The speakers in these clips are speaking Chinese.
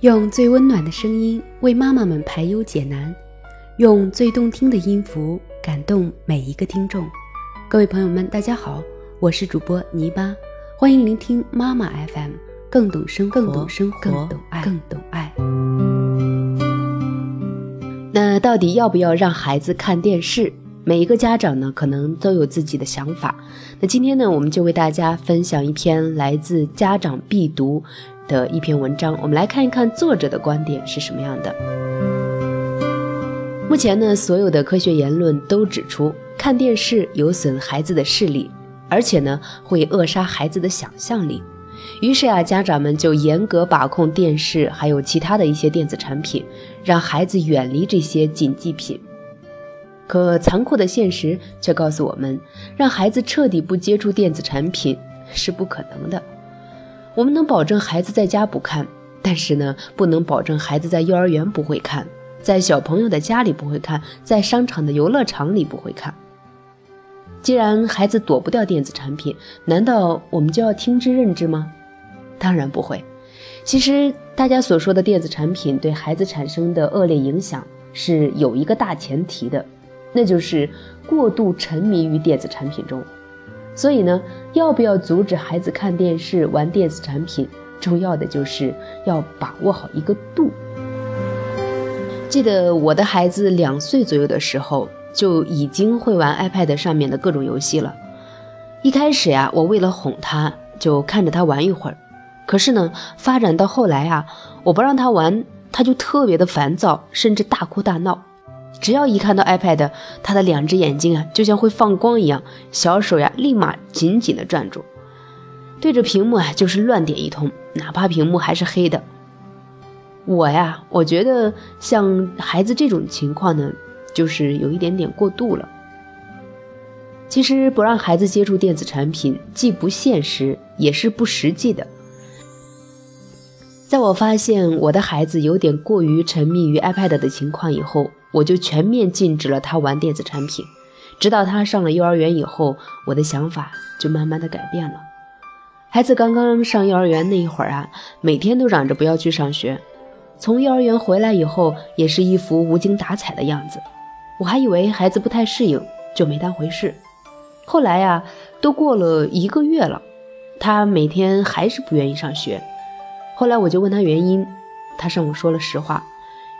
用最温暖的声音为妈妈们排忧解难，用最动听的音符感动每一个听众。各位朋友们，大家好，我是主播泥巴，欢迎聆听妈妈 FM，更懂生活，更懂生活，更懂爱，更懂爱。那到底要不要让孩子看电视？每一个家长呢，可能都有自己的想法。那今天呢，我们就为大家分享一篇来自家长必读的一篇文章。我们来看一看作者的观点是什么样的。目前呢，所有的科学言论都指出，看电视有损孩子的视力，而且呢，会扼杀孩子的想象力。于是啊，家长们就严格把控电视，还有其他的一些电子产品，让孩子远离这些禁忌品。可残酷的现实却告诉我们，让孩子彻底不接触电子产品是不可能的。我们能保证孩子在家不看，但是呢，不能保证孩子在幼儿园不会看，在小朋友的家里不会看，在商场的游乐场里不会看。既然孩子躲不掉电子产品，难道我们就要听之任之吗？当然不会。其实大家所说的电子产品对孩子产生的恶劣影响是有一个大前提的。那就是过度沉迷于电子产品中，所以呢，要不要阻止孩子看电视、玩电子产品，重要的就是要把握好一个度。记得我的孩子两岁左右的时候，就已经会玩 iPad 上面的各种游戏了。一开始呀，我为了哄他，就看着他玩一会儿。可是呢，发展到后来啊，我不让他玩，他就特别的烦躁，甚至大哭大闹。只要一看到 iPad，他的两只眼睛啊，就像会放光一样，小手呀，立马紧紧的攥住，对着屏幕啊，就是乱点一通，哪怕屏幕还是黑的。我呀，我觉得像孩子这种情况呢，就是有一点点过度了。其实不让孩子接触电子产品，既不现实，也是不实际的。在我发现我的孩子有点过于沉迷于 iPad 的情况以后，我就全面禁止了他玩电子产品。直到他上了幼儿园以后，我的想法就慢慢的改变了。孩子刚刚上幼儿园那一会儿啊，每天都嚷着不要去上学。从幼儿园回来以后，也是一副无精打采的样子。我还以为孩子不太适应，就没当回事。后来呀，都过了一个月了，他每天还是不愿意上学。后来我就问他原因，他向我说了实话，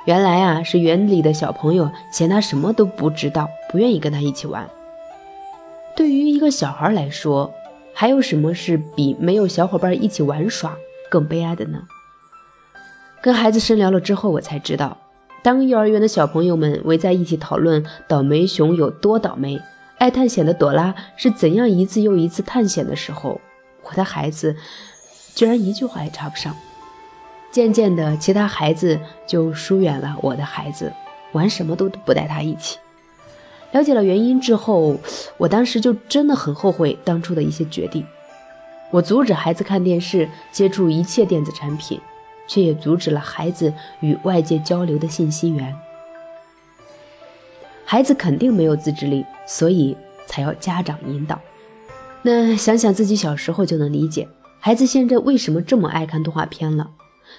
原来啊是园里的小朋友嫌他什么都不知道，不愿意跟他一起玩。对于一个小孩来说，还有什么是比没有小伙伴一起玩耍更悲哀的呢？跟孩子深聊了之后，我才知道，当幼儿园的小朋友们围在一起讨论倒霉熊有多倒霉，爱探险的朵拉是怎样一次又一次探险的时候，我的孩子居然一句话也插不上。渐渐的，其他孩子就疏远了我的孩子，玩什么都不带他一起。了解了原因之后，我当时就真的很后悔当初的一些决定。我阻止孩子看电视，接触一切电子产品，却也阻止了孩子与外界交流的信息源。孩子肯定没有自制力，所以才要家长引导。那想想自己小时候就能理解，孩子现在为什么这么爱看动画片了。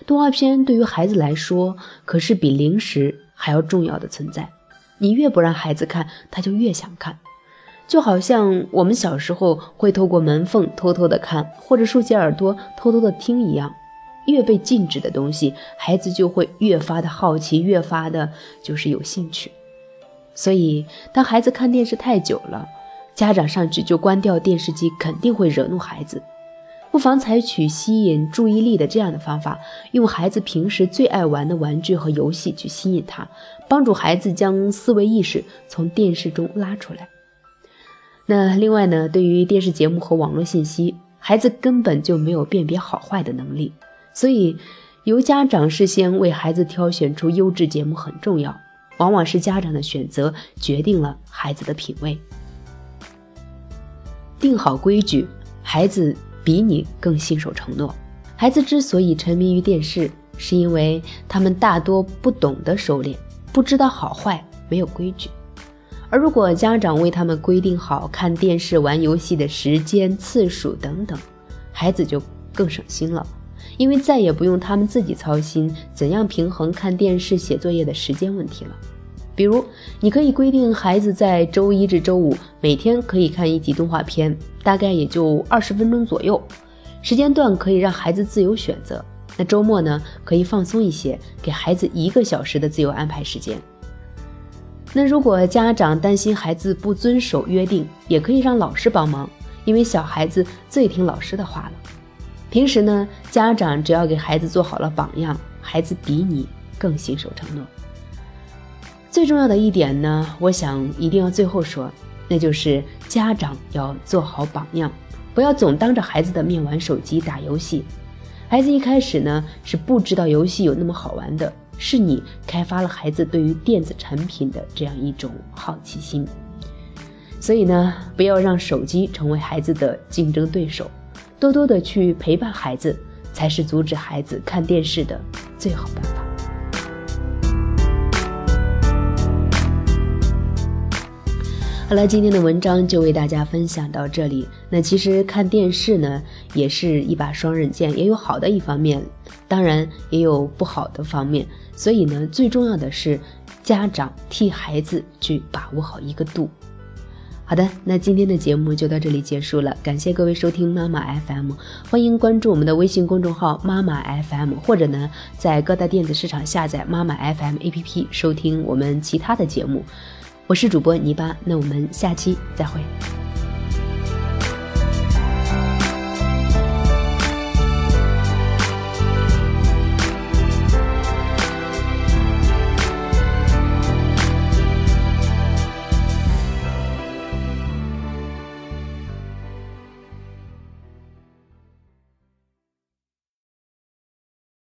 动画片对于孩子来说，可是比零食还要重要的存在。你越不让孩子看，他就越想看。就好像我们小时候会透过门缝偷偷的看，或者竖起耳朵偷偷的听一样。越被禁止的东西，孩子就会越发的好奇，越发的就是有兴趣。所以，当孩子看电视太久了，家长上去就关掉电视机，肯定会惹怒孩子。不妨采取吸引注意力的这样的方法，用孩子平时最爱玩的玩具和游戏去吸引他，帮助孩子将思维意识从电视中拉出来。那另外呢，对于电视节目和网络信息，孩子根本就没有辨别好坏的能力，所以由家长事先为孩子挑选出优质节目很重要。往往是家长的选择决定了孩子的品味。定好规矩，孩子。比你更信守承诺。孩子之所以沉迷于电视，是因为他们大多不懂得收敛，不知道好坏，没有规矩。而如果家长为他们规定好看电视、玩游戏的时间、次数等等，孩子就更省心了。因为再也不用他们自己操心怎样平衡看电视、写作业的时间问题了。比如，你可以规定孩子在周一至周五每天可以看一集动画片，大概也就二十分钟左右，时间段可以让孩子自由选择。那周末呢，可以放松一些，给孩子一个小时的自由安排时间。那如果家长担心孩子不遵守约定，也可以让老师帮忙，因为小孩子最听老师的话了。平时呢，家长只要给孩子做好了榜样，孩子比你更信守承诺。最重要的一点呢，我想一定要最后说，那就是家长要做好榜样，不要总当着孩子的面玩手机、打游戏。孩子一开始呢是不知道游戏有那么好玩的，是你开发了孩子对于电子产品的这样一种好奇心。所以呢，不要让手机成为孩子的竞争对手，多多的去陪伴孩子，才是阻止孩子看电视的最好办法。好了，今天的文章就为大家分享到这里。那其实看电视呢，也是一把双刃剑，也有好的一方面，当然也有不好的方面。所以呢，最重要的是家长替孩子去把握好一个度。好的，那今天的节目就到这里结束了，感谢各位收听妈妈 FM，欢迎关注我们的微信公众号妈妈 FM，或者呢，在各大电子市场下载妈妈 FM APP 收听我们其他的节目。我是主播泥巴，那我们下期再会。